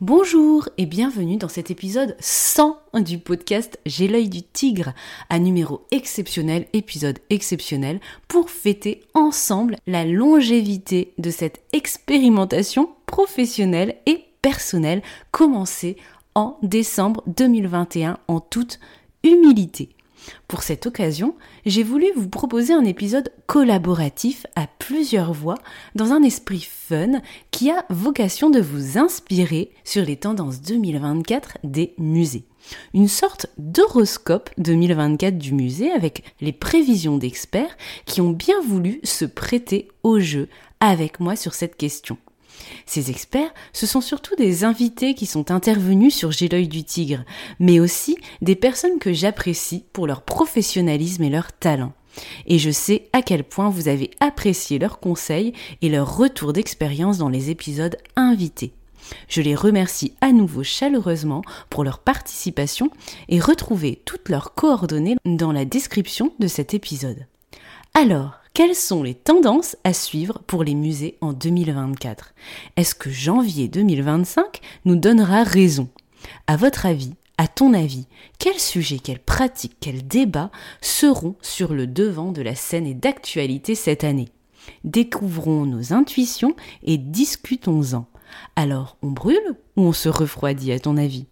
Bonjour et bienvenue dans cet épisode 100 du podcast J'ai l'œil du tigre, un numéro exceptionnel, épisode exceptionnel pour fêter ensemble la longévité de cette expérimentation professionnelle et personnelle commencée en décembre 2021 en toute humilité. Pour cette occasion, j'ai voulu vous proposer un épisode collaboratif à plusieurs voix dans un esprit fun qui a vocation de vous inspirer sur les tendances 2024 des musées. Une sorte d'horoscope 2024 du musée avec les prévisions d'experts qui ont bien voulu se prêter au jeu avec moi sur cette question. Ces experts, ce sont surtout des invités qui sont intervenus sur J'ai l'œil du tigre, mais aussi des personnes que j'apprécie pour leur professionnalisme et leur talent. Et je sais à quel point vous avez apprécié leurs conseils et leurs retours d'expérience dans les épisodes invités. Je les remercie à nouveau chaleureusement pour leur participation et retrouvez toutes leurs coordonnées dans la description de cet épisode. Alors, quelles sont les tendances à suivre pour les musées en 2024 Est-ce que janvier 2025 nous donnera raison? À votre avis, à ton avis, quels sujets, quelles pratiques, quels débats seront sur le devant de la scène et d'actualité cette année? Découvrons nos intuitions et discutons-en. Alors, on brûle ou on se refroidit à ton avis?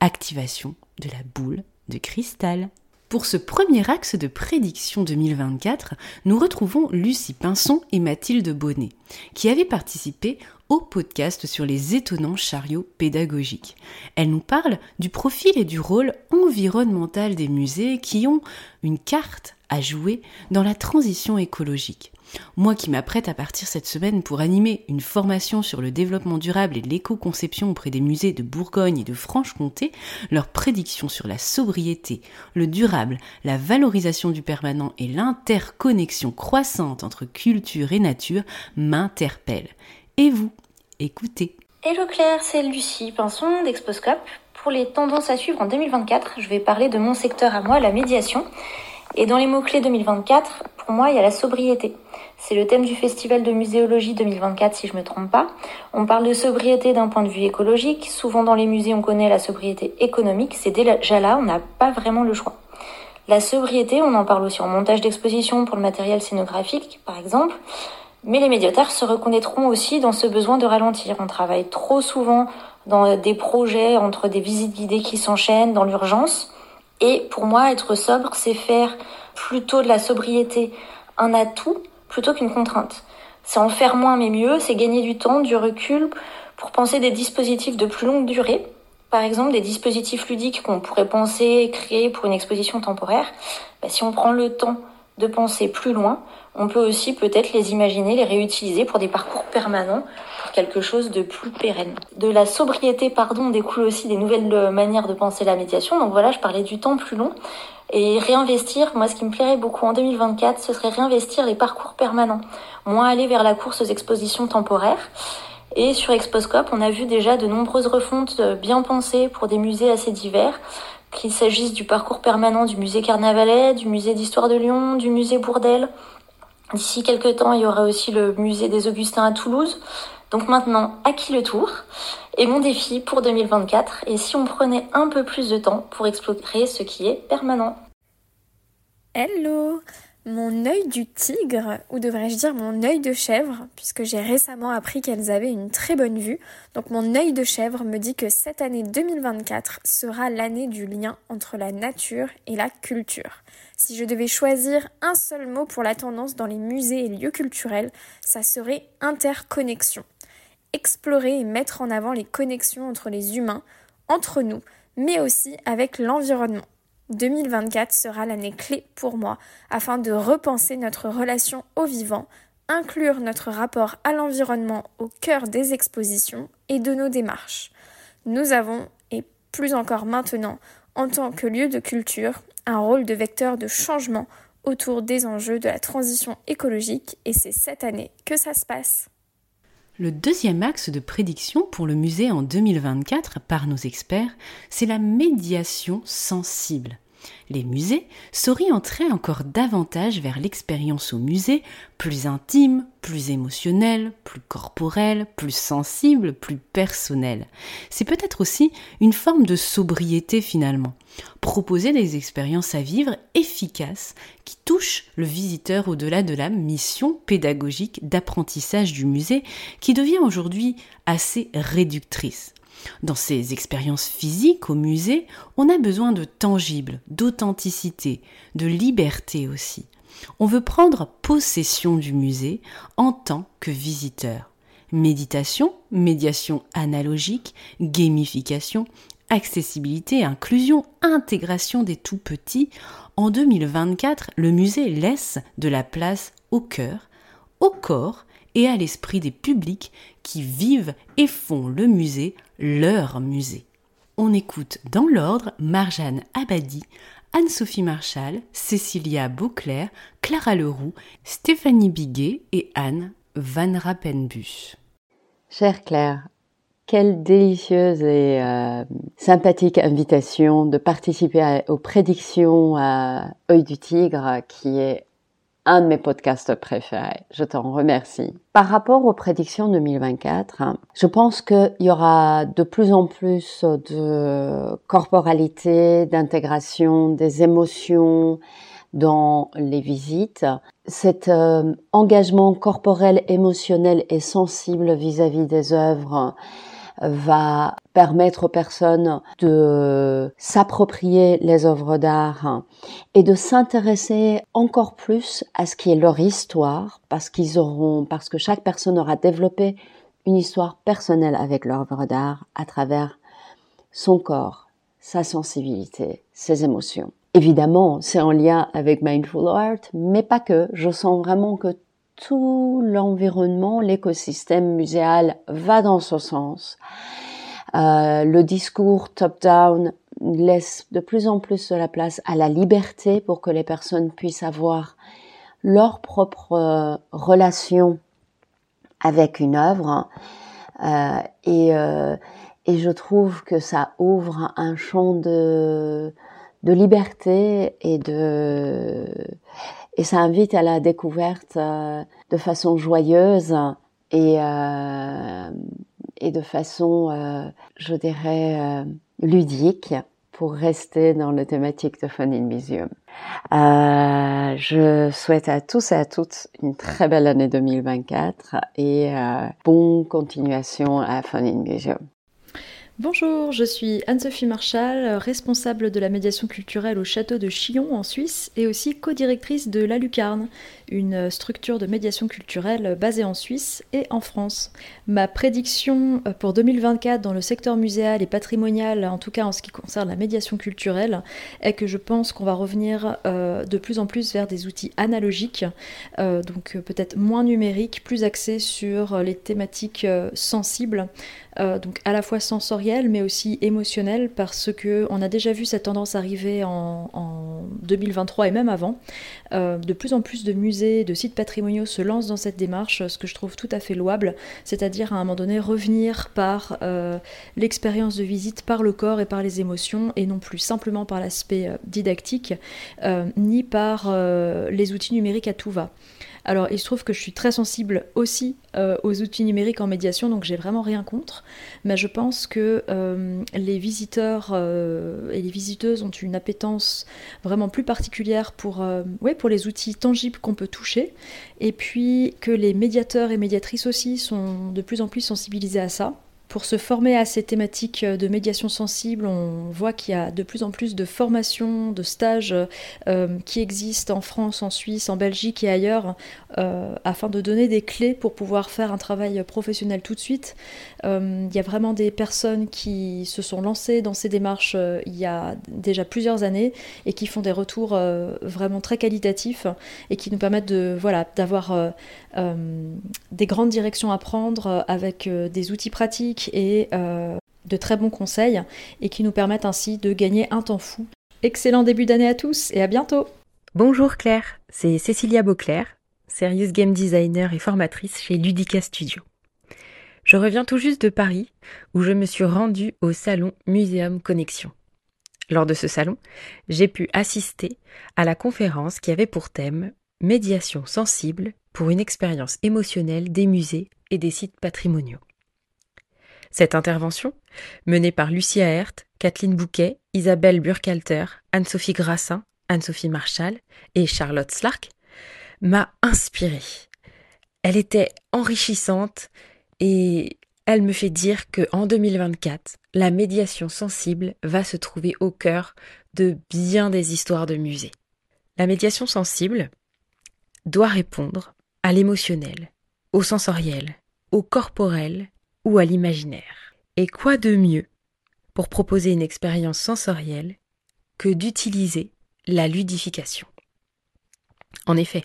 Activation de la boule de cristal. Pour ce premier axe de prédiction 2024, nous retrouvons Lucie Pinson et Mathilde Bonnet, qui avaient participé au podcast sur les étonnants chariots pédagogiques. Elles nous parlent du profil et du rôle environnemental des musées qui ont une carte à jouer dans la transition écologique. Moi qui m'apprête à partir cette semaine pour animer une formation sur le développement durable et l'éco-conception auprès des musées de Bourgogne et de Franche-Comté, leurs prédictions sur la sobriété, le durable, la valorisation du permanent et l'interconnexion croissante entre culture et nature m'interpellent. Et vous, écoutez. Hello Claire, c'est Lucie Pinson d'Exposcope. Pour les tendances à suivre en 2024, je vais parler de mon secteur à moi, la médiation. Et dans les mots-clés 2024, pour moi, il y a la sobriété. C'est le thème du Festival de muséologie 2024, si je ne me trompe pas. On parle de sobriété d'un point de vue écologique. Souvent dans les musées, on connaît la sobriété économique. C'est déjà là, on n'a pas vraiment le choix. La sobriété, on en parle aussi en montage d'exposition pour le matériel scénographique, par exemple. Mais les médiateurs se reconnaîtront aussi dans ce besoin de ralentir. On travaille trop souvent dans des projets entre des visites guidées qui s'enchaînent, dans l'urgence. Et pour moi, être sobre, c'est faire plutôt de la sobriété un atout plutôt qu'une contrainte. C'est en faire moins mais mieux, c'est gagner du temps, du recul pour penser des dispositifs de plus longue durée. Par exemple, des dispositifs ludiques qu'on pourrait penser créer pour une exposition temporaire. Bah, si on prend le temps de penser plus loin, on peut aussi peut-être les imaginer, les réutiliser pour des parcours permanents, quelque chose de plus pérenne. De la sobriété, pardon, découle aussi des nouvelles manières de penser la médiation. Donc voilà, je parlais du temps plus long. Et réinvestir, moi ce qui me plairait beaucoup en 2024, ce serait réinvestir les parcours permanents. Moins aller vers la course aux expositions temporaires. Et sur Exposcope, on a vu déjà de nombreuses refontes bien pensées pour des musées assez divers, qu'il s'agisse du parcours permanent du musée Carnavalet, du musée d'histoire de Lyon, du musée Bourdelle. D'ici quelques temps, il y aura aussi le musée des Augustins à Toulouse. Donc maintenant, à qui le tour? Et mon défi pour 2024 est si on prenait un peu plus de temps pour explorer ce qui est permanent. Hello mon œil du tigre, ou devrais-je dire mon œil de chèvre, puisque j'ai récemment appris qu'elles avaient une très bonne vue. Donc mon œil de chèvre me dit que cette année 2024 sera l'année du lien entre la nature et la culture. Si je devais choisir un seul mot pour la tendance dans les musées et lieux culturels, ça serait interconnexion. Explorer et mettre en avant les connexions entre les humains, entre nous, mais aussi avec l'environnement. 2024 sera l'année clé pour moi afin de repenser notre relation au vivant, inclure notre rapport à l'environnement au cœur des expositions et de nos démarches. Nous avons, et plus encore maintenant, en tant que lieu de culture, un rôle de vecteur de changement autour des enjeux de la transition écologique et c'est cette année que ça se passe. Le deuxième axe de prédiction pour le musée en 2024 par nos experts, c'est la médiation sensible. Les musées s'orienteraient encore davantage vers l'expérience au musée, plus intime, plus émotionnelle, plus corporelle, plus sensible, plus personnelle. C'est peut-être aussi une forme de sobriété finalement. Proposer des expériences à vivre efficaces qui touchent le visiteur au-delà de la mission pédagogique d'apprentissage du musée qui devient aujourd'hui assez réductrice. Dans ces expériences physiques au musée, on a besoin de tangible, d'authenticité, de liberté aussi. On veut prendre possession du musée en tant que visiteur. Méditation, médiation analogique, gamification, accessibilité, inclusion, intégration des tout petits. En 2024, le musée laisse de la place au cœur, au corps et à l'esprit des publics qui vivent et font le musée leur musée. On écoute dans l'ordre Marjane Abadi, Anne-Sophie Marchal, Cécilia Beauclerc, Clara Leroux, Stéphanie Biguet et Anne Van Rappenbus. Chère Claire, quelle délicieuse et euh, sympathique invitation de participer aux prédictions à Œil du Tigre qui est un de mes podcasts préférés. Je t'en remercie. Par rapport aux prédictions 2024, hein, je pense qu'il y aura de plus en plus de corporalité, d'intégration, des émotions dans les visites. Cet euh, engagement corporel, émotionnel et sensible vis-à-vis -vis des œuvres va permettre aux personnes de s'approprier les œuvres d'art et de s'intéresser encore plus à ce qui est leur histoire parce qu'ils auront, parce que chaque personne aura développé une histoire personnelle avec l'œuvre d'art à travers son corps, sa sensibilité, ses émotions. Évidemment, c'est en lien avec Mindful Art, mais pas que. Je sens vraiment que tout l'environnement, l'écosystème muséal va dans ce sens. Euh, le discours top-down laisse de plus en plus de la place à la liberté pour que les personnes puissent avoir leur propre euh, relation avec une œuvre. Euh, et, je trouve que ça ouvre un champ de, liberté et de et ça invite à la découverte de façon joyeuse et, et de façon, euh, je dirais, ludique pour rester dans le thématique de Fun in Museum. Euh, je souhaite à tous et à toutes une très belle année 2024 et euh, bonne continuation à Fun in Museum. Bonjour, je suis Anne-Sophie Marchal, responsable de la médiation culturelle au château de Chillon en Suisse et aussi co-directrice de La Lucarne, une structure de médiation culturelle basée en Suisse et en France. Ma prédiction euh, pour 2024 dans le secteur muséal et patrimonial, en tout cas en ce qui concerne la médiation culturelle, est que je pense qu'on va revenir euh, de plus en plus vers des outils analogiques, euh, donc peut-être moins numériques, plus axés sur les thématiques sensibles, donc à la fois sensorielles mais aussi émotionnelles, parce que on a déjà vu cette tendance arriver en, en 2023 et même avant. de plus en plus de musées de sites patrimoniaux se lancent dans cette démarche, ce que je trouve tout à fait louable, c'est-à-dire à un moment donné revenir par euh, l'expérience de visite, par le corps et par les émotions, et non plus simplement par l'aspect euh, didactique, euh, ni par les outils numériques à tout va. Alors, il se trouve que je suis très sensible aussi euh, aux outils numériques en médiation, donc j'ai vraiment rien contre. Mais je pense que euh, les visiteurs euh, et les visiteuses ont une appétence vraiment plus particulière pour, pour les outils tangibles qu'on peut toucher. Et puis que les médiateurs et médiatrices aussi sont de plus en plus sensibilisés à ça. Pour se former à ces thématiques de médiation sensible, on voit qu'il y a de plus en plus de formations, de stages euh, qui existent en France, en Suisse, en Belgique et ailleurs, euh, afin de donner des clés pour pouvoir faire un travail professionnel tout de suite. Euh, il y a vraiment des personnes qui se sont lancées dans ces démarches il y a déjà plusieurs années et qui font des retours vraiment très qualitatifs et qui nous permettent de voilà d'avoir des grandes directions à prendre avec des outils pratiques et euh, de très bons conseils et qui nous permettent ainsi de gagner un temps Excellent début d'année à tous et à bientôt Bonjour Claire, c'est Cécilia Beauclair, serious game designer et formatrice chez Ludica Studio. Je reviens tout juste de Paris où je me suis rendue au salon Muséum Connexion. Lors de ce salon, j'ai pu assister à la conférence qui avait pour thème Médiation sensible pour une expérience émotionnelle des musées et des sites patrimoniaux. Cette intervention, menée par Lucia Hert, Kathleen Bouquet, Isabelle Burkhalter, Anne-Sophie Grassin, Anne-Sophie Marchal et Charlotte Slark, m'a inspirée. Elle était enrichissante et elle me fait dire que en 2024, la médiation sensible va se trouver au cœur de bien des histoires de musées. La médiation sensible doit répondre à l'émotionnel, au sensoriel, au corporel ou à l'imaginaire. Et quoi de mieux pour proposer une expérience sensorielle que d'utiliser la ludification? En effet,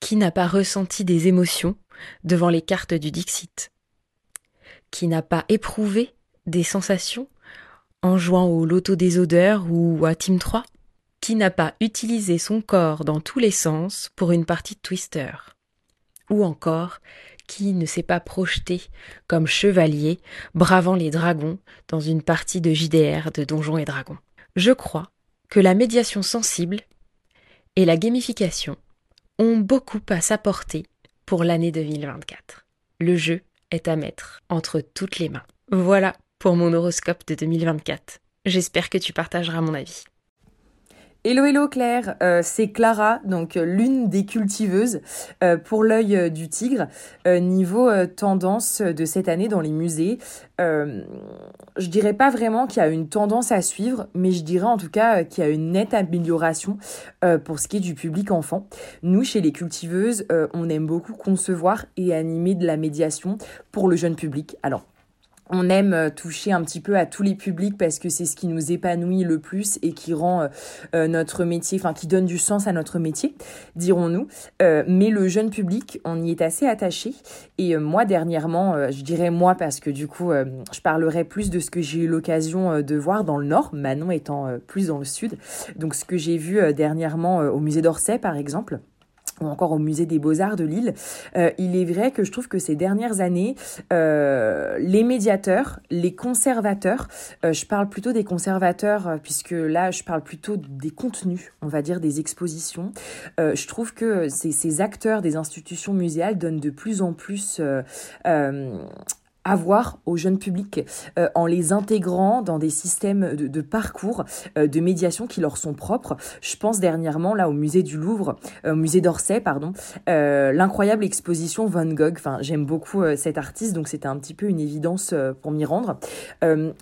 qui n'a pas ressenti des émotions devant les cartes du Dixit? Qui n'a pas éprouvé des sensations en jouant au loto des odeurs ou à Team 3 Qui n'a pas utilisé son corps dans tous les sens pour une partie de Twister? Ou encore qui ne s'est pas projeté comme chevalier bravant les dragons dans une partie de JDR de Donjons et Dragons. Je crois que la médiation sensible et la gamification ont beaucoup à s'apporter pour l'année 2024. Le jeu est à mettre entre toutes les mains. Voilà pour mon horoscope de 2024. J'espère que tu partageras mon avis. Hello hello Claire, euh, c'est Clara, donc euh, l'une des cultiveuses euh, pour l'œil du tigre. niveau tendance de cette année dans les musées, je dirais pas vraiment qu'il y a une tendance à suivre, mais je dirais en tout cas qu'il y a une nette amélioration pour ce qui est du public enfant. Nous, chez les cultiveuses, on aime beaucoup concevoir et animer de la médiation pour le jeune public. Alors on aime euh, toucher un petit peu à tous les publics parce que c'est ce qui nous épanouit le plus et qui rend euh, euh, notre métier, enfin qui donne du sens à notre métier, dirons-nous. mais le jeune public, on y est assez attaché. Et moi, dernièrement, je dirais moi parce que du coup, je parlerai plus de ce que j'ai eu l'occasion de voir dans le Nord, Manon étant plus dans le Sud. Donc ce que j'ai vu dernièrement au musée d'Orsay, par exemple ou encore au musée des beaux-arts de Lille, euh, il est vrai que je trouve que ces dernières années, euh, les médiateurs, les conservateurs, euh, je parle plutôt des conservateurs puisque là je parle plutôt des contenus, on va dire des expositions, je trouve que ces, ces, acteurs des institutions muséales donnent de plus en plus avoir au jeune public euh, en les intégrant dans des systèmes de, parcours euh, de médiation qui leur sont propres. Je pense dernièrement là au musée du Louvre, euh, musée d'Orsay pardon, l'incroyable exposition Van Gogh. Enfin, j'aime beaucoup cet artiste donc c'était un petit peu une évidence pour m'y rendre.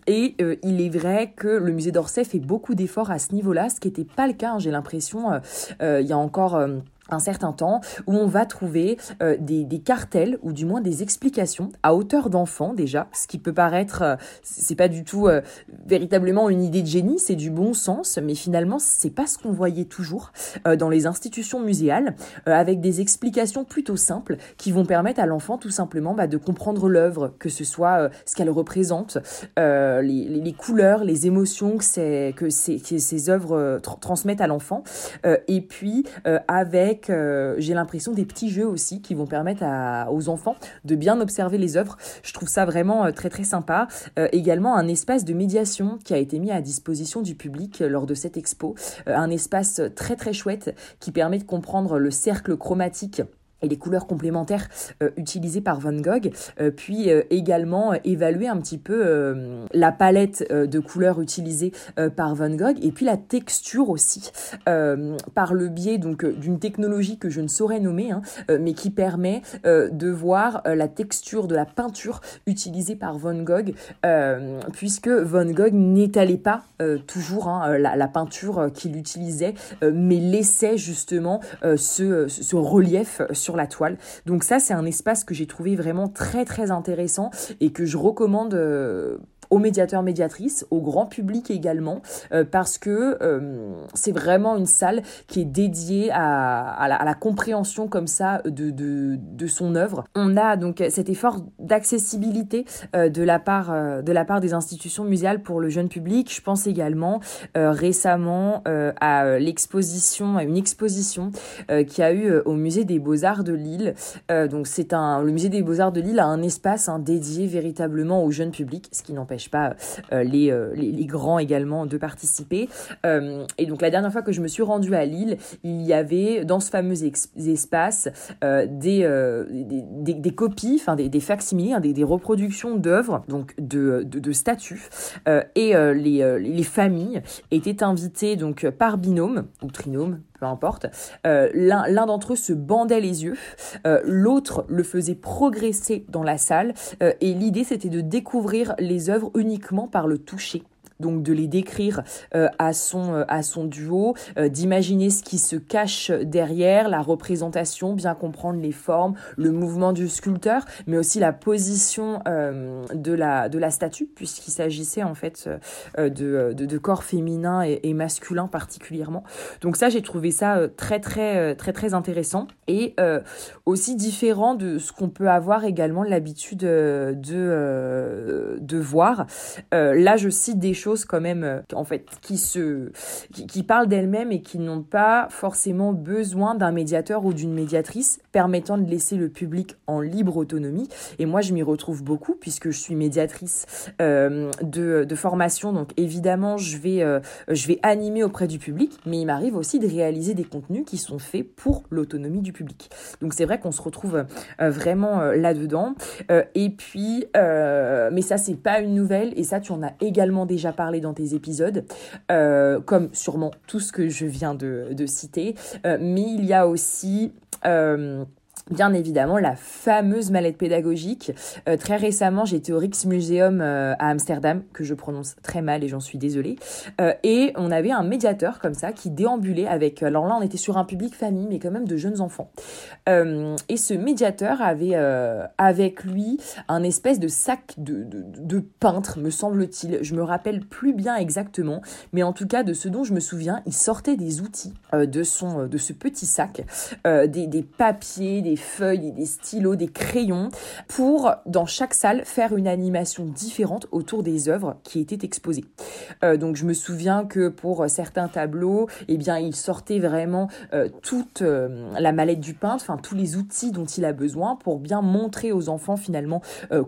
et il est vrai que le musée d'Orsay fait beaucoup d'efforts à ce niveau-là, ce qui n'était pas le cas. Hein, j'ai l'impression il y a encore un certain temps où on va trouver euh, des, cartels ou du moins des explications à hauteur d'enfant déjà, ce qui peut paraître euh, c'est pas du tout euh, véritablement une idée de génie, c'est du bon sens, mais finalement c'est pas ce qu'on voyait toujours dans les institutions muséales avec des explications plutôt simples qui vont permettre à l'enfant tout simplement bah, de comprendre l'œuvre, que ce soit ce qu'elle représente, les, couleurs, les émotions que, ces, que ces œuvres transmettent à l'enfant, et puis avec avec, j'ai l'impression, des petits jeux aussi qui vont permettre aux enfants de bien observer les œuvres. Je trouve ça vraiment très très sympa. également un espace de médiation qui a été mis à disposition du public lors de cette expo. un espace très très chouette qui permet de comprendre le cercle chromatique et les couleurs complémentaires euh, utilisées par Van Gogh, euh, puis euh, également évaluer un petit peu la palette de couleurs utilisées par Van Gogh et puis la texture aussi par le biais donc d'une technologie que je ne saurais nommer hein, mais qui permet de voir la texture de la peinture utilisée par Van Gogh puisque Van Gogh n'étalait pas toujours hein, la, peinture qu'il utilisait mais laissait justement ce, ce relief sur la toile. Donc ça, c'est un espace que j'ai trouvé vraiment très très intéressant et que je recommande euh, aux médiateurs, médiatrices, au grand public également, euh, parce que euh, c'est vraiment une salle qui est dédiée à, la, compréhension comme ça de, de, son œuvre. On a donc cet effort d'accessibilité euh, de, la part, de la part des institutions muséales pour le jeune public. Je pense également récemment à l'exposition, à une exposition qui a eu au musée des Beaux-Arts de Lille. donc c'est un, le musée des Beaux-Arts de Lille a un espace hein, dédié véritablement au jeune public, ce qui n'empêche pas euh, les, euh, les, les, grands également de participer. Euh, et donc la dernière fois que je me suis rendue à Lille, il y avait dans ce fameux espace des, des, des, copies, enfin des, des facsimiles, hein, des, des reproductions d'œuvres, donc de, de, de statues. et les, les familles étaient invitées donc par binôme ou trinôme, peu importe. Euh, L'un d'entre eux se bandait les yeux, euh, l'autre le faisait progresser dans la salle, euh, et l'idée c'était de découvrir les œuvres uniquement par le toucher donc de les décrire euh, à, son, euh, à son duo, euh, d'imaginer ce qui se cache derrière, la représentation, bien comprendre les formes, le mouvement du sculpteur, mais aussi la position de, la, de la statue, puisqu'il s'agissait en fait de, de, corps féminins et, masculins particulièrement. Donc ça, j'ai trouvé ça très très très très intéressant et aussi différent de ce qu'on peut avoir également l'habitude de, de voir. là, je cite des choses quand même euh, en fait qui se qui, parlent d'elles-mêmes et qui n'ont pas forcément besoin d'un médiateur ou d'une médiatrice permettant de laisser le public en libre autonomie. Et moi je m'y retrouve beaucoup puisque je suis médiatrice euh, de, de, formation. Donc évidemment je vais euh, je vais animer auprès du public mais il m'arrive aussi de réaliser des contenus qui sont faits pour l'autonomie du public. Donc c'est vrai qu'on se retrouve vraiment là-dedans et puis mais ça c'est pas une nouvelle et ça tu en as également déjà parlé dans tes épisodes, euh, comme sûrement tout ce que je viens de, citer. Euh, mais il y a aussi... Euh, bien évidemment la fameuse mallette pédagogique. Euh, très récemment, j'étais au Rijksmuseum euh, à Amsterdam, que je prononce très mal et j'en suis désolée. Euh, et on avait un médiateur comme ça qui déambulait avec... Alors là, on était sur un public famille, mais quand même de jeunes enfants. et ce médiateur avait avec lui un espèce de sac de, de, de peintre, me semble-t-il. Je me rappelle plus bien exactement, mais en tout cas, de ce dont je me souviens, il sortait des outils de, son, de ce petit sac, des, des papiers, des feuilles, des stylos, des crayons, pour, dans chaque salle, faire une animation différente autour des œuvres qui étaient exposées. Euh, donc je me souviens que pour certains tableaux, eh bien, il sortait vraiment euh, toute euh, la mallette du peintre, enfin tous les outils dont il a besoin pour bien montrer aux enfants finalement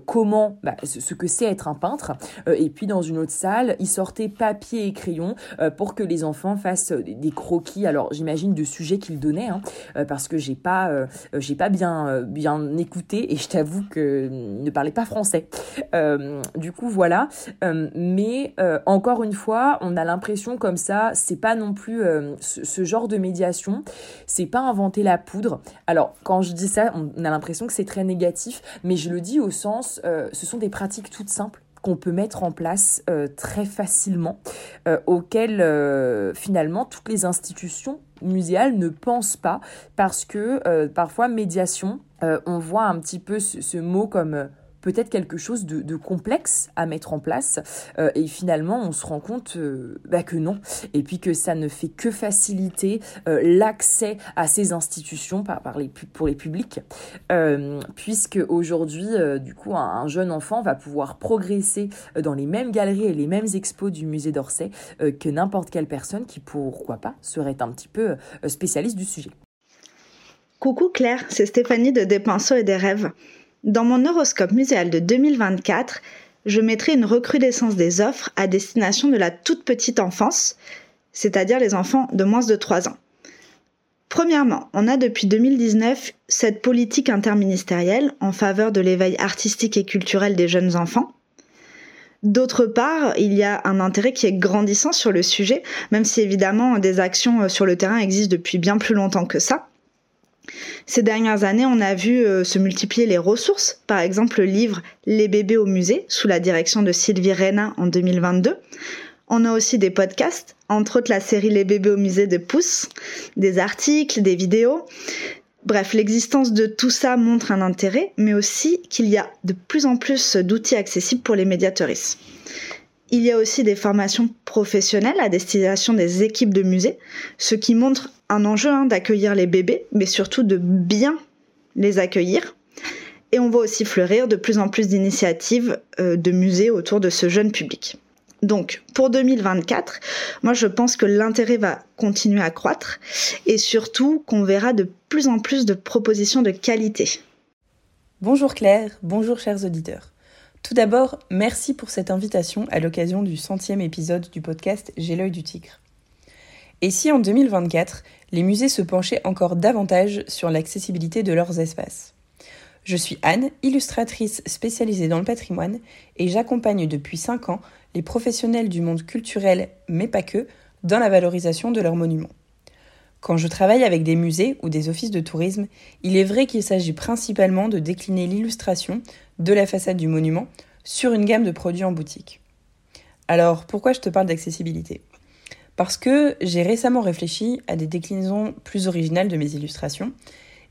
comment, bah, ce que c'est être un peintre. et puis dans une autre salle, il sortait papier et crayon pour que les enfants fassent des, croquis. Alors j'imagine de sujets qu'il donnait, hein, parce que j'ai pas, pas bien, euh, bien écouté et je t'avoue que ne parlait pas français. Euh, du coup, voilà. Euh, mais encore une fois, on a l'impression comme ça, c'est pas non plus ce, genre de médiation, c'est pas inventer la poudre. Alors, quand je dis ça, on a l'impression que c'est très négatif, mais je le dis au sens, ce sont des pratiques toutes simples qu'on peut mettre en place très facilement, auxquelles finalement toutes les institutions muséale ne pense pas. Parce que euh, parfois médiation, euh, on voit un petit peu ce, mot comme euh, peut-être quelque chose de, complexe à mettre en place et finalement on se rend compte bah, que non et puis que ça ne fait que faciliter l'accès à ces institutions pour les publics puisque aujourd'hui du coup un, jeune enfant va pouvoir progresser dans les mêmes galeries et les mêmes expos du musée d'Orsay que n'importe quelle personne qui pourquoi pas serait un petit peu euh, spécialiste du sujet. Coucou Claire, c'est Stéphanie de Des Pinceaux et des Rêves. Dans mon horoscope muséal de 2024, je mettrai une recrudescence des offres à destination de la toute petite enfance, c'est-à-dire les enfants de moins de 3 ans. Premièrement, on a depuis 2019 cette politique interministérielle en faveur de l'éveil artistique et culturel des jeunes enfants. D'autre part, il y a un intérêt qui est grandissant sur le sujet, même si évidemment des actions sur le terrain existent depuis bien plus longtemps que ça. Ces dernières années, on a vu euh, se multiplier les ressources, par exemple le livre Les bébés au musée, sous la direction de Sylvie Reyna en 2022. On a aussi des podcasts, entre autres la série Les bébés au musée de Pouce, des articles, des vidéos. Bref, l'existence de tout ça montre un intérêt, mais aussi qu'il y a de plus en plus d'outils accessibles pour les médiatrices. Il y a aussi des formations professionnelles à destination des équipes de musée, ce qui montre un enjeu hein, d'accueillir les bébés, mais surtout de bien les accueillir. Et on voit aussi fleurir de plus en plus d'initiatives euh, de musées autour de ce jeune public. Donc pour 2024, moi je pense que l'intérêt va continuer à croître et surtout qu'on verra de plus en plus de propositions de qualité. Bonjour Claire, bonjour chers auditeurs. Tout d'abord, merci pour cette invitation à l'occasion du centième épisode du podcast J'ai l'œil du tigre. Et si en 2024, les musées se penchaient encore davantage sur l'accessibilité de leurs espaces Je suis Anne, illustratrice spécialisée dans le patrimoine, et j'accompagne depuis 5 ans les professionnels du monde culturel, mais pas que, dans la valorisation de leurs monuments. Quand je travaille avec des musées ou des offices de tourisme, il est vrai qu'il s'agit principalement de décliner l'illustration de la façade du monument sur une gamme de produits en boutique. Alors, pourquoi je te parle d'accessibilité? Parce que j'ai récemment réfléchi à des déclinaisons plus originales de mes illustrations,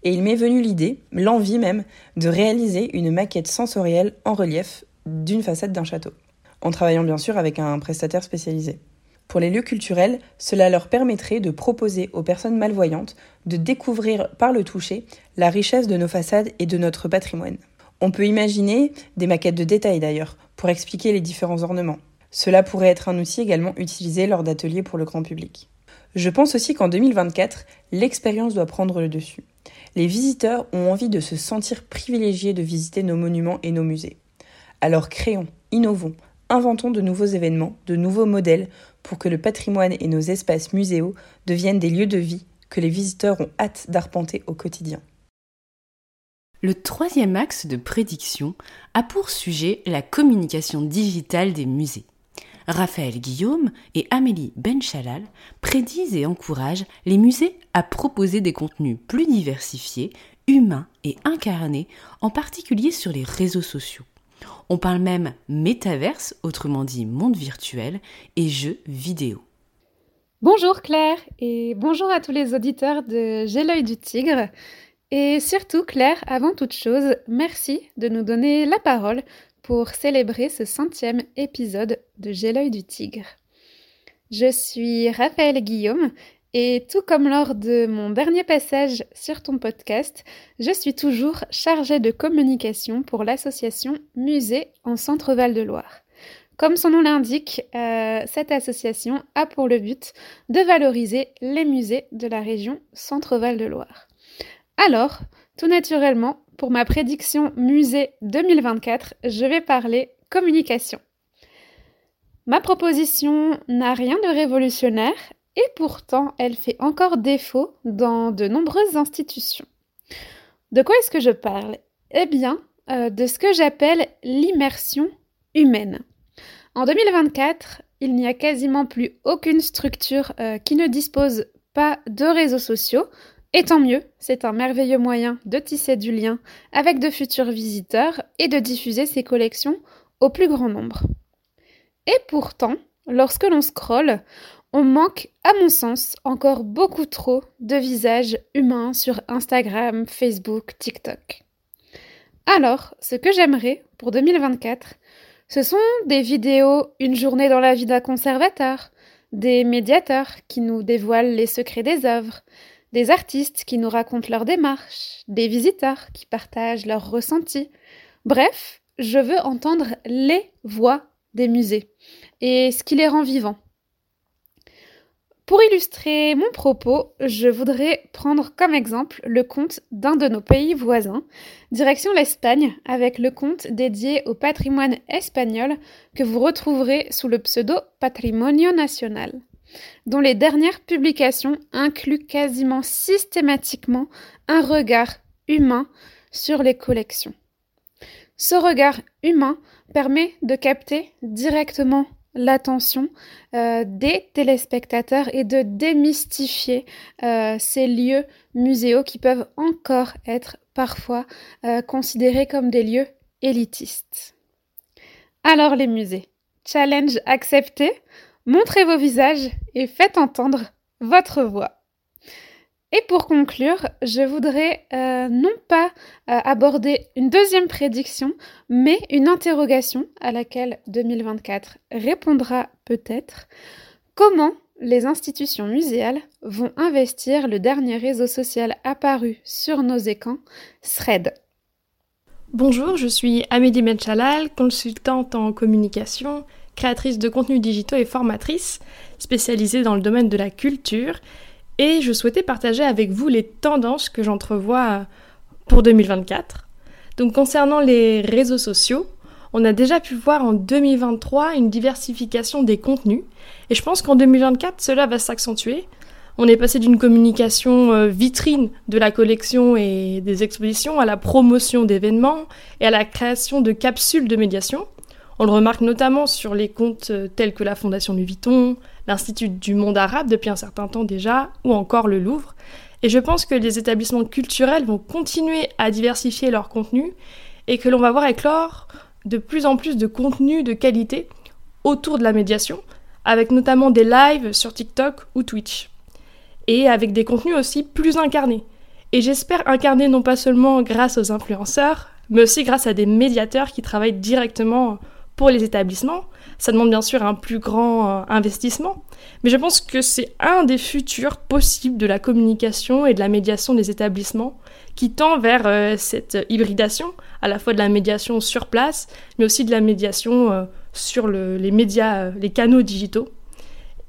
et il m'est venu l'idée, l'envie même, de réaliser une maquette sensorielle en relief d'une façade d'un château, en travaillant bien sûr avec un prestataire spécialisé. Pour les lieux culturels, cela leur permettrait de proposer aux personnes malvoyantes de découvrir par le toucher la richesse de nos façades et de notre patrimoine. On peut imaginer des maquettes de détail d'ailleurs, pour expliquer les différents ornements. Cela pourrait être un outil également utilisé lors d'ateliers pour le grand public. Je pense aussi qu'en 2024, l'expérience doit prendre le dessus. Les visiteurs ont envie de se sentir privilégiés de visiter nos monuments et nos musées. Alors créons, innovons, inventons de nouveaux événements, de nouveaux modèles pour que le patrimoine et nos espaces muséaux deviennent des lieux de vie que les visiteurs ont hâte d'arpenter au quotidien. Le troisième axe de prédiction a pour sujet la communication digitale des musées. Raphaël Guillaume et Amélie Benchalal prédisent et encouragent les musées à proposer des contenus plus diversifiés, humains et incarnés, en particulier sur les réseaux sociaux. On parle même métaverse, autrement dit monde virtuel, et jeux vidéo. Bonjour Claire et bonjour à tous les auditeurs de J'ai l'œil du tigre. Et surtout Claire, avant toute chose, merci de nous donner la parole pour célébrer ce centième épisode de J'ai l'œil du tigre. Je suis Raphaël Guillaume et tout comme lors de mon dernier passage sur ton podcast, je suis toujours chargée de communication pour l'association Musée en Centre-Val de Loire. Comme son nom l'indique, euh, cette association a pour le but de valoriser les musées de la région Centre-Val de Loire. Alors, tout naturellement, pour ma prédiction musée 2024, je vais parler communication. Ma proposition n'a rien de révolutionnaire, et pourtant elle fait encore défaut dans de nombreuses institutions. De quoi est-ce que je parle? Eh bien, euh, de ce que j'appelle l'immersion humaine. En 2024, il n'y a quasiment plus aucune structure euh, qui ne dispose pas de réseaux sociaux, et tant mieux, c'est un merveilleux moyen de tisser du lien avec de futurs visiteurs et de diffuser ses collections au plus grand nombre. Et pourtant, lorsque l'on scrolle, on manque, à mon sens, encore beaucoup trop de visages humains sur Instagram, Facebook, TikTok. Alors, ce que j'aimerais pour 2024, ce sont des vidéos Une journée dans la vie d'un conservateur, des médiateurs qui nous dévoilent les secrets des œuvres, des artistes qui nous racontent leur démarche, des visiteurs qui partagent leurs ressentis. Bref, je veux entendre les voix des musées et ce qui les rend vivants. Pour illustrer mon propos, je voudrais prendre comme exemple le conte d'un de nos pays voisins, direction l'Espagne, avec le conte dédié au patrimoine espagnol que vous retrouverez sous le pseudo Patrimonio Nacional, dont les dernières publications incluent quasiment systématiquement un regard humain sur les collections. Ce regard humain permet de capter directement l'attention euh, des téléspectateurs et de démystifier euh, ces lieux muséaux qui peuvent encore être parfois euh, considérés comme des lieux élitistes. Alors les musées, challenge accepté, montrez vos visages et faites entendre votre voix. Et pour conclure, je voudrais euh, non pas euh, aborder une deuxième prédiction, mais une interrogation à laquelle 2024 répondra peut-être. Comment les institutions muséales vont investir le dernier réseau social apparu sur nos écrans, Thread? Bonjour, je suis Amélie Menchalal, consultante en communication, créatrice de contenus digitaux et formatrice, spécialisée dans le domaine de la culture et je souhaitais partager avec vous les tendances que j'entrevois pour 2024. Donc concernant les réseaux sociaux, on a déjà pu voir en 2023 une diversification des contenus et je pense qu'en 2024 cela va s'accentuer. On est passé d'une communication euh, vitrine de la collection et des expositions à la promotion d'événements et à la création de capsules de médiation. On le remarque notamment sur les comptes euh, tels que la Fondation Louis Vuitton, l'Institut du monde arabe depuis un certain temps déjà, ou encore le Louvre. Et je pense que les établissements culturels vont continuer à diversifier leur contenu et que l'on va voir éclore de plus en plus de contenus de qualité autour de la médiation, avec notamment des lives sur TikTok ou Twitch. Et avec des contenus aussi plus incarnés. Et j'espère incarner non pas seulement grâce aux influenceurs, mais aussi grâce à des médiateurs qui travaillent directement pour les établissements. Ça demande bien sûr un plus grand euh, investissement, mais je pense que c'est un des futurs possibles de la communication et de la médiation des établissements qui tend vers euh, cette hybridation, à la fois de la médiation sur place, mais aussi de la médiation euh, sur les médias, les canaux digitaux,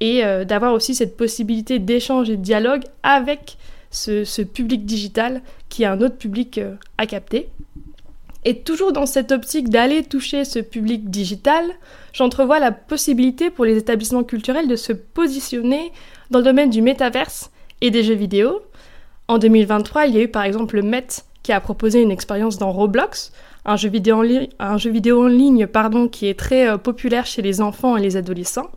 et d'avoir aussi cette possibilité d'échange et de dialogue avec ce, ce, public digital qui est un autre public à capter. Et toujours dans cette optique d'aller toucher ce public digital, j'entrevois la possibilité pour les établissements culturels de se positionner dans le domaine du métaverse et des jeux vidéo. En 2023, il y a eu par exemple le Met qui a proposé une expérience dans Roblox, un jeu vidéo en, ligne pardon, qui est très euh, populaire chez les enfants et les adolescents.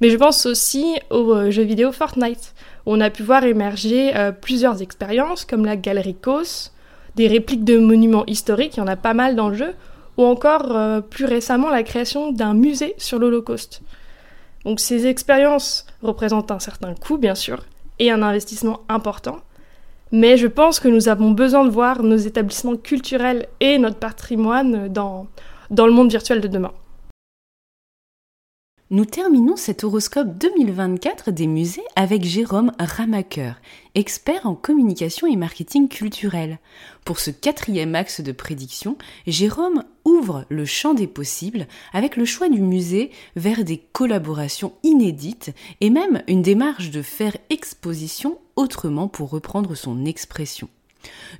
Mais je pense aussi au euh, jeu vidéo Fortnite, où on a pu voir émerger euh, plusieurs expériences comme la Galerie COS, des répliques de monuments historiques, il y en a pas mal dans le jeu, ou encore euh, plus récemment la création d'un musée sur l'Holocauste. Donc ces expériences représentent un certain coût, bien sûr, et un investissement important, mais je pense que nous avons besoin de voir nos établissements culturels et notre patrimoine dans, dans le monde virtuel de demain. Nous terminons cet horoscope 2024 des musées avec Jérôme Ramaker, expert en communication et marketing culturel. Pour ce quatrième axe de prédiction, Jérôme ouvre le champ des possibles avec le choix du musée vers des collaborations inédites et même une démarche de faire exposition autrement pour reprendre son expression.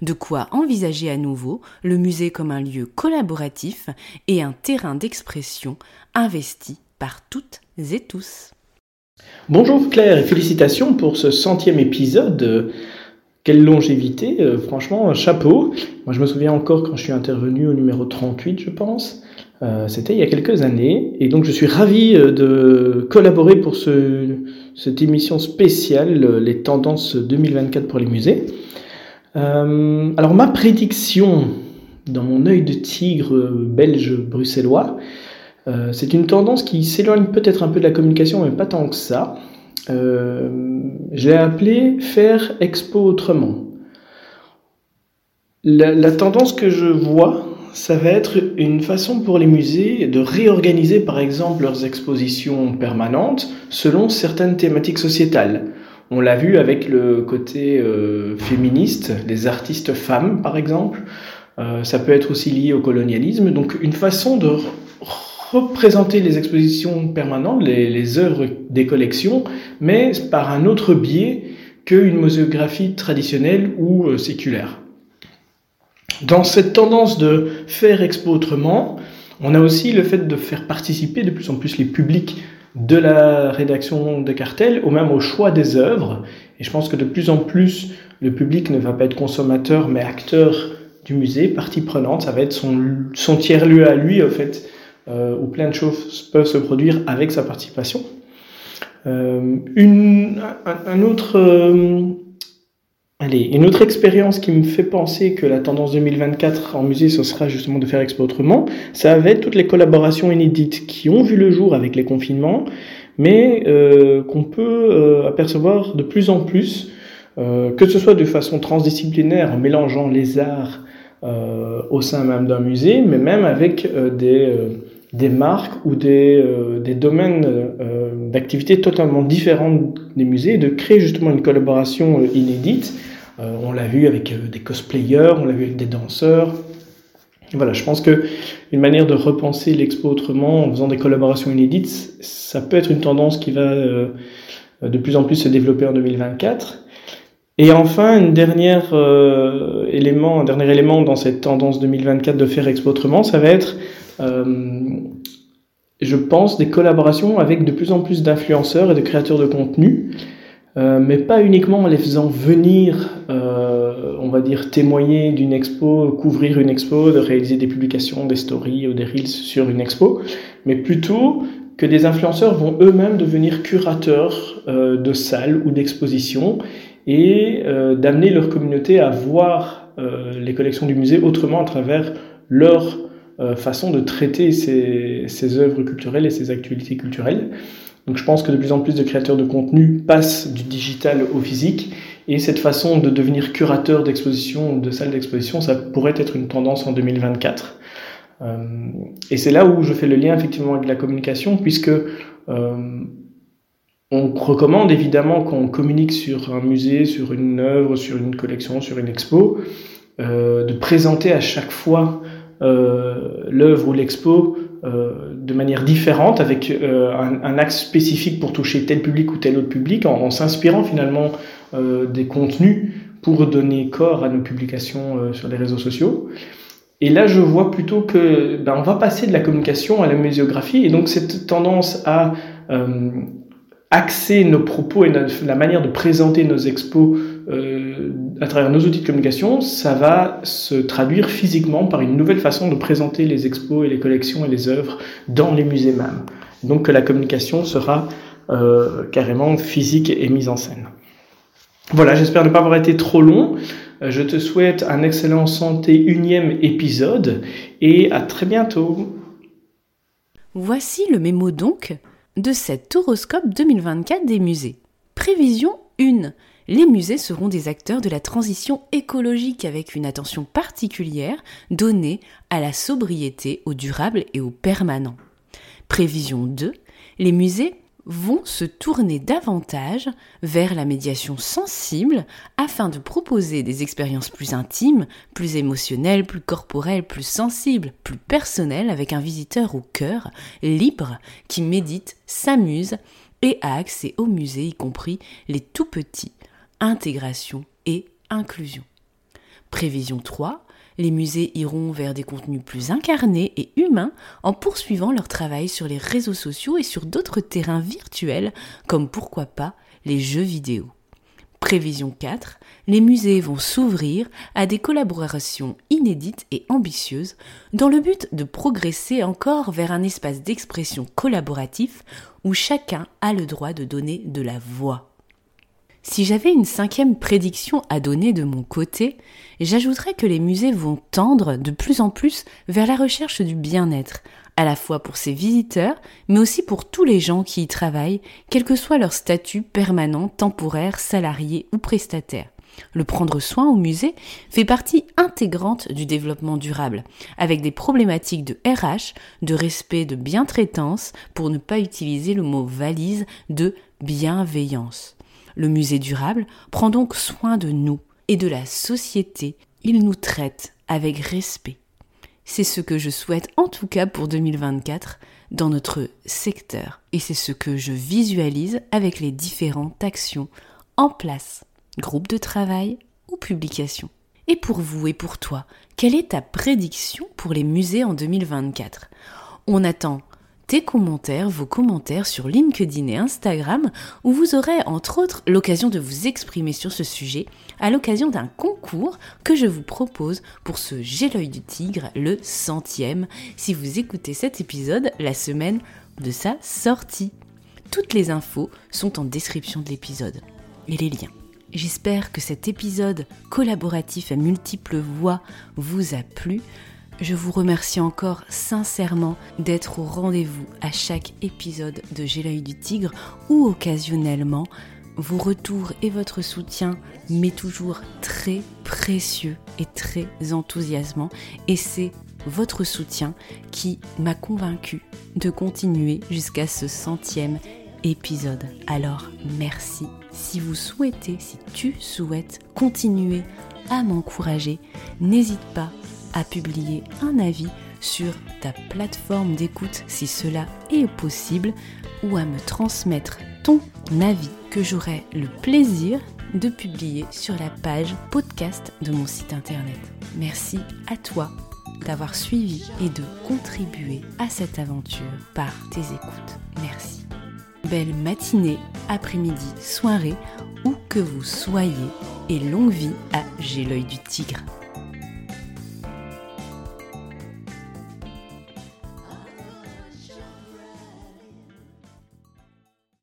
De quoi envisager à nouveau le musée comme un lieu collaboratif et un terrain d'expression investi par toutes et tous. Bonjour Claire et félicitations pour ce centième épisode. Quelle longévité, euh, franchement, chapeau. Moi je me souviens encore quand je suis intervenu au numéro 38, je pense. Euh, c'était il y a quelques années. Et donc je suis ravi euh, de collaborer pour ce, cette émission spéciale, les tendances 2024 pour les musées. alors ma prédiction dans mon œil de tigre belge bruxellois, euh, c'est une tendance qui s'éloigne peut-être un peu de la communication, mais pas tant que ça. Euh, j'ai appelé faire expo autrement. La, tendance que je vois, ça va être une façon pour les musées de réorganiser par exemple leurs expositions permanentes selon certaines thématiques sociétales. On l'a vu avec le côté euh, féministe, les artistes femmes par exemple. ça peut être aussi lié au colonialisme. Donc une façon de représenter les expositions permanentes, les, les œuvres des collections, mais par un autre biais qu'une muséographie traditionnelle ou euh, séculaire. Dans cette tendance de faire expo autrement, on a aussi le fait de faire participer de plus en plus les publics de la rédaction des cartels, ou même au choix des œuvres. Et je pense que de plus en plus, le public ne va pas être consommateur, mais acteur du musée, partie prenante. Ça va être son, son tiers-lieu à lui, en fait, euh, où plein de choses peuvent se produire avec sa participation. Euh, une, un, autre, euh, allez, une autre expérience qui me fait penser que la tendance 2024 en musée, ce sera justement de faire expo autrement, ça va être toutes les collaborations inédites qui ont vu le jour avec les confinements, mais euh, qu'on peut euh, apercevoir de plus en plus, euh, que ce soit de façon transdisciplinaire en mélangeant les arts au sein même d'un musée, mais même avec des des marques ou des, euh, des domaines euh, d'activité totalement différents des musées, de créer justement une collaboration euh, inédite. on l'a vu avec des cosplayers, on l'a vu avec des danseurs. Voilà, je pense que une manière de repenser l'expo autrement en faisant des collaborations inédites, ça peut être une tendance qui va de plus en plus se développer en 2024. Et enfin, une dernière, élément, un dernier élément dans cette tendance 2024 de faire expo autrement, ça va être euh, je pense, des collaborations avec de plus en plus d'influenceurs et de créateurs de contenu, euh, mais pas uniquement en les faisant venir, euh, on va dire, témoigner d'une expo, couvrir une expo, de réaliser des publications, des stories ou des reels sur une expo, mais plutôt que des influenceurs vont eux-mêmes devenir curateurs euh, de salles ou d'expositions et euh, d'amener leur communauté à voir euh, les collections du musée autrement à travers leur euh, façon de traiter ces, œuvres culturelles et ces actualités culturelles. Donc je pense que de plus en plus de créateurs de contenu passent du digital au physique et cette façon de devenir curateur d'exposition, de salle d'exposition, ça pourrait être une tendance en 2024. Euh, et c'est là où je fais le lien effectivement avec la communication puisque euh, on recommande évidemment quand on communique sur un musée, sur une œuvre, sur une collection, sur une expo, euh, de présenter à chaque fois euh, l'œuvre ou l'expo euh, de manière différente, avec euh, un, axe spécifique pour toucher tel public ou tel autre public, en, s'inspirant finalement des contenus pour donner corps à nos publications sur les réseaux sociaux. Et là, je vois plutôt que ben, on va passer de la communication à la muséographie, et donc cette tendance à euh, axer nos propos et la manière de présenter nos expos euh, à travers nos outils de communication, ça va se traduire physiquement par une nouvelle façon de présenter les expos et les collections et les œuvres dans les musées même. Donc que la communication sera euh, carrément physique et mise en scène. Voilà, j'espère ne pas avoir été trop long. Euh, je te souhaite un excellent santé unième épisode et à très bientôt. Voici le mémo donc de cet horoscope 2024 des musées. Prévision 1. Les musées seront des acteurs de la transition écologique avec une attention particulière donnée à la sobriété, au durable et au permanent. Prévision 2. Les musées vont se tourner davantage vers la médiation sensible afin de proposer des expériences plus intimes, plus émotionnelles, plus corporelles, plus sensibles, plus personnelles avec un visiteur au cœur, libre, qui médite, s'amuse et a accès au musée, y compris les tout petits. Intégration et inclusion. Prévision 3 les musées iront vers des contenus plus incarnés et humains en poursuivant leur travail sur les réseaux sociaux et sur d'autres terrains virtuels comme pourquoi pas les jeux vidéo. Prévision 4, les musées vont s'ouvrir à des collaborations inédites et ambitieuses dans le but de progresser encore vers un espace d'expression collaboratif où chacun a le droit de donner de la voix. Si j'avais une cinquième prédiction à donner de mon côté, j'ajouterais que les musées vont tendre de plus en plus vers la recherche du bien-être, à la fois pour ses visiteurs, mais aussi pour tous les gens qui y travaillent, quel que soit leur statut permanent, temporaire, salarié ou prestataire. Le prendre soin au musée fait partie intégrante du développement durable, avec des problématiques de RH, de respect de bientraitance, pour ne pas utiliser le mot valise de bienveillance. Le musée durable prend donc soin de nous et de la société. Il nous traite avec respect. C'est ce que je souhaite en tout cas pour 2024 dans notre secteur. Et c'est ce que je visualise avec les différentes actions en place, groupe de travail ou publication. Et pour vous et pour toi, quelle est ta prédiction pour les musées en 2024 On attend tes commentaires, vos commentaires sur LinkedIn et Instagram, où vous aurez entre autres l'occasion de vous exprimer sur ce sujet à l'occasion d'un concours que je vous propose pour ce J'ai du tigre, le centième, si vous écoutez cet épisode la semaine de sa sortie. Toutes les infos sont en description de l'épisode et les liens. J'espère que cet épisode collaboratif à multiples voix vous a plu. Je vous remercie encore sincèrement d'être au rendez-vous à chaque épisode de J'ai l'œil du tigre ou occasionnellement. Vos retours et votre soutien m'est toujours très précieux et très enthousiasmant et c'est votre soutien qui m'a convaincu de continuer jusqu'à ce centième épisode. Alors merci. Si vous souhaitez, si tu souhaites continuer à m'encourager, n'hésite pas à publier un avis sur ta plateforme d'écoute si cela est possible ou à me transmettre ton avis que j'aurai le plaisir de publier sur la page podcast de mon site internet. Merci à toi d'avoir suivi et de contribuer à cette aventure par tes écoutes. Merci. Belle matinée, après-midi, soirée, où que vous soyez, et longue vie à J'ai l'œil du tigre.